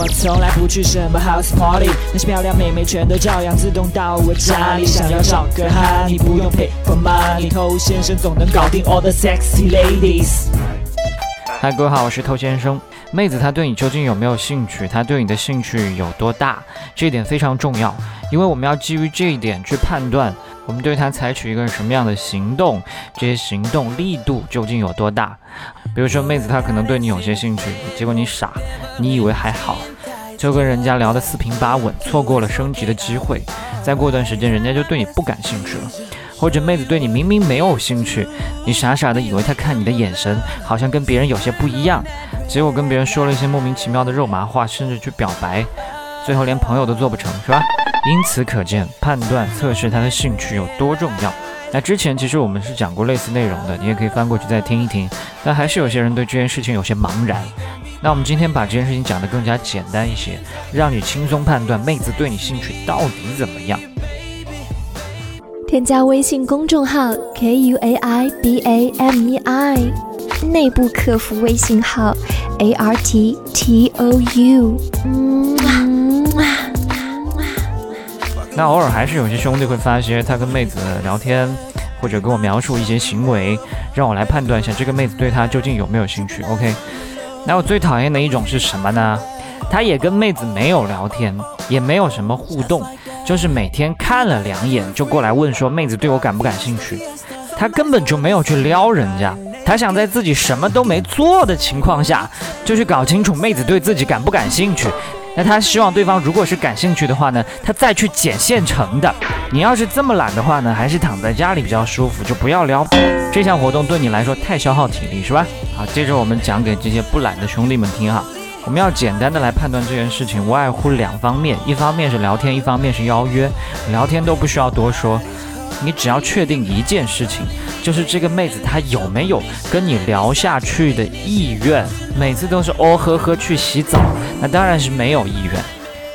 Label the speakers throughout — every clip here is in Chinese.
Speaker 1: 我从来不去什么 house party，那些漂亮妹妹全都照样自动到我家里。想要找个哈，你不用 pay for money，偷先生总能搞定 all the sexy ladies。
Speaker 2: 嗨，各位好，我是偷先生。妹子她对你究竟有没有兴趣？她对你的兴趣有多大？这一点非常重要，因为我们要基于这一点去判断，我们对他采取一个什么样的行动，这些行动力度究竟有多大？比如说，妹子她可能对你有些兴趣，结果你傻，你以为还好，就跟人家聊得四平八稳，错过了升级的机会，再过段时间人家就对你不感兴趣了。或者妹子对你明明没有兴趣，你傻傻的以为她看你的眼神好像跟别人有些不一样，结果跟别人说了一些莫名其妙的肉麻话，甚至去表白，最后连朋友都做不成，是吧？因此可见，判断测试他的兴趣有多重要。那之前其实我们是讲过类似内容的，你也可以翻过去再听一听。但还是有些人对这件事情有些茫然。那我们今天把这件事情讲得更加简单一些，让你轻松判断妹子对你兴趣到底怎么样。
Speaker 3: 添加微信公众号 k u a i b a m e i，内部客服微信号 a r t t o u。
Speaker 2: 那偶尔还是有些兄弟会发一些他跟妹子聊天，或者跟我描述一些行为，让我来判断一下这个妹子对他究竟有没有兴趣。OK，那我最讨厌的一种是什么呢？他也跟妹子没有聊天，也没有什么互动。就是每天看了两眼就过来问说妹子对我感不感兴趣，他根本就没有去撩人家，他想在自己什么都没做的情况下就去搞清楚妹子对自己感不感兴趣。那他希望对方如果是感兴趣的话呢，他再去捡现成的。你要是这么懒的话呢，还是躺在家里比较舒服，就不要撩。这项活动对你来说太消耗体力是吧？好，接着我们讲给这些不懒的兄弟们听哈。我们要简单的来判断这件事情，无外乎两方面，一方面是聊天，一方面是邀约。聊天都不需要多说，你只要确定一件事情，就是这个妹子她有没有跟你聊下去的意愿。每次都是哦呵呵去洗澡，那当然是没有意愿。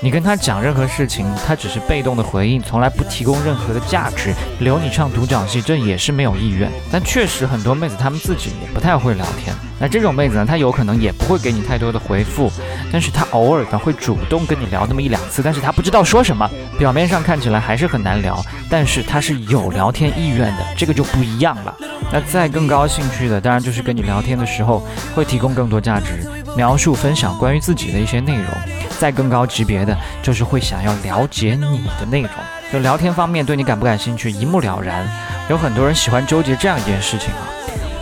Speaker 2: 你跟她讲任何事情，她只是被动的回应，从来不提供任何的价值，留你唱独角戏，这也是没有意愿。但确实很多妹子她们自己也不太会聊天。那这种妹子呢，她有可能也不会给你太多的回复，但是她偶尔呢会主动跟你聊那么一两次，但是她不知道说什么，表面上看起来还是很难聊，但是她是有聊天意愿的，这个就不一样了。那再更高兴趣的，当然就是跟你聊天的时候会提供更多价值，描述分享关于自己的一些内容。再更高级别的，就是会想要了解你的内容，就聊天方面对你感不感兴趣，一目了然。有很多人喜欢纠结这样一件事情啊，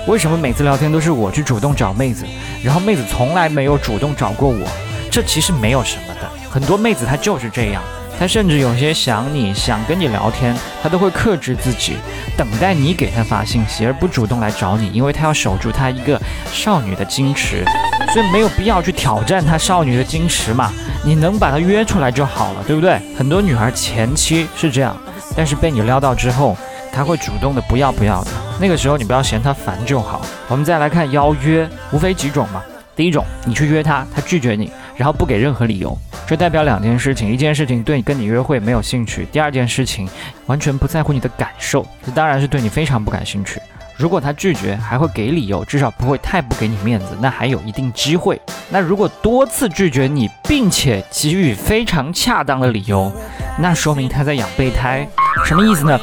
Speaker 2: 为什么每次聊天都是我去主动找妹子，然后妹子从来没有主动找过我？这其实没有什么的，很多妹子她就是这样。她甚至有些想你想跟你聊天，她都会克制自己，等待你给她发信息，而不主动来找你，因为她要守住她一个少女的矜持，所以没有必要去挑战她少女的矜持嘛。你能把她约出来就好了，对不对？很多女孩前期是这样，但是被你撩到之后，她会主动的不要不要的，那个时候你不要嫌他烦就好。我们再来看邀约，无非几种嘛。第一种，你去约他，他拒绝你，然后不给任何理由。这代表两件事情：一件事情对你跟你约会没有兴趣；第二件事情完全不在乎你的感受，这当然是对你非常不感兴趣。如果他拒绝还会给理由，至少不会太不给你面子，那还有一定机会。那如果多次拒绝你，并且给予非常恰当的理由，那说明他在养备胎。什么意思呢？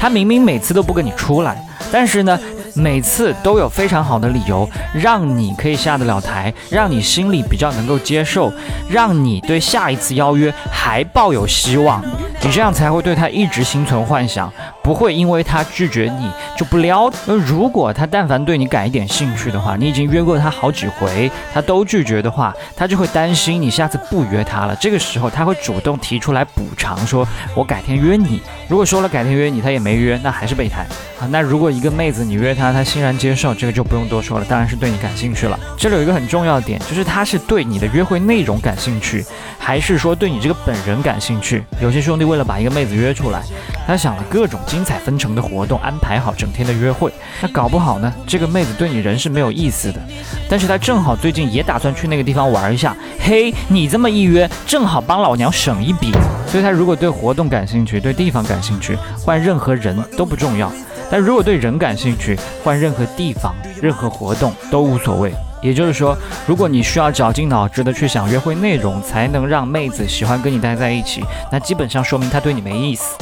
Speaker 2: 他明明每次都不跟你出来，但是呢？每次都有非常好的理由，让你可以下得了台，让你心里比较能够接受，让你对下一次邀约还抱有希望。你这样才会对他一直心存幻想，不会因为他拒绝你就不撩。那如果他但凡对你感一点兴趣的话，你已经约过他好几回，他都拒绝的话，他就会担心你下次不约他了。这个时候他会主动提出来补偿，说我改天约你。如果说了改天约你，他也没约，那还是备胎啊。那如果一个妹子你约她，她欣然接受，这个就不用多说了，当然是对你感兴趣了。这里有一个很重要的点，就是他是对你的约会内容感兴趣，还是说对你这个本人感兴趣？有些兄弟。为了把一个妹子约出来，他想了各种精彩纷呈的活动，安排好整天的约会。那搞不好呢，这个妹子对你人是没有意思的，但是她正好最近也打算去那个地方玩一下。嘿，你这么一约，正好帮老娘省一笔。所以他如果对活动感兴趣，对地方感兴趣，换任何人都不重要。但如果对人感兴趣，换任何地方、任何活动都无所谓。也就是说，如果你需要绞尽脑汁的去想约会内容，才能让妹子喜欢跟你待在一起，那基本上说明她对你没意思。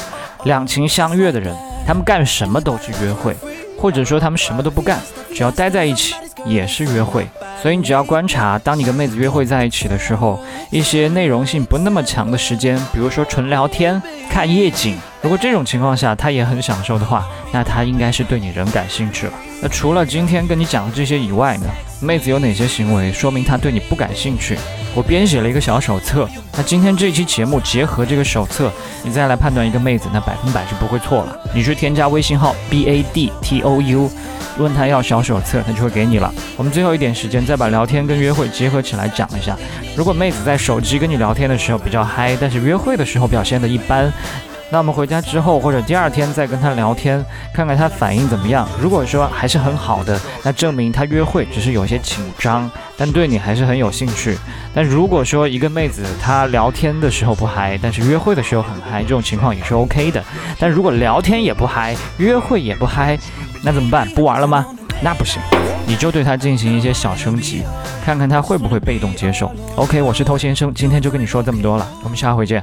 Speaker 2: 两情相悦的人，他们干什么都是约会，或者说他们什么都不干，只要待在一起也是约会。所以你只要观察，当你跟妹子约会在一起的时候，一些内容性不那么强的时间，比如说纯聊天、看夜景，如果这种情况下她也很享受的话，那她应该是对你仍感兴趣了。那除了今天跟你讲的这些以外呢，妹子有哪些行为说明她对你不感兴趣？我编写了一个小手册，那今天这期节目结合这个手册，你再来判断一个妹子，那百分百是不会错了。你去添加微信号 b a d t o u。问他要小手册，他就会给你了。我们最后一点时间，再把聊天跟约会结合起来讲一下。如果妹子在手机跟你聊天的时候比较嗨，但是约会的时候表现的一般，那我们回家之后或者第二天再跟她聊天，看看她反应怎么样。如果说还是很好的，那证明她约会只是有些紧张，但对你还是很有兴趣。但如果说一个妹子她聊天的时候不嗨，但是约会的时候很嗨，这种情况也是 OK 的。但如果聊天也不嗨，约会也不嗨，那怎么办？不玩了吗？那不行，你就对他进行一些小升级，看看他会不会被动接受。OK，我是偷先生，今天就跟你说这么多了，我们下回见。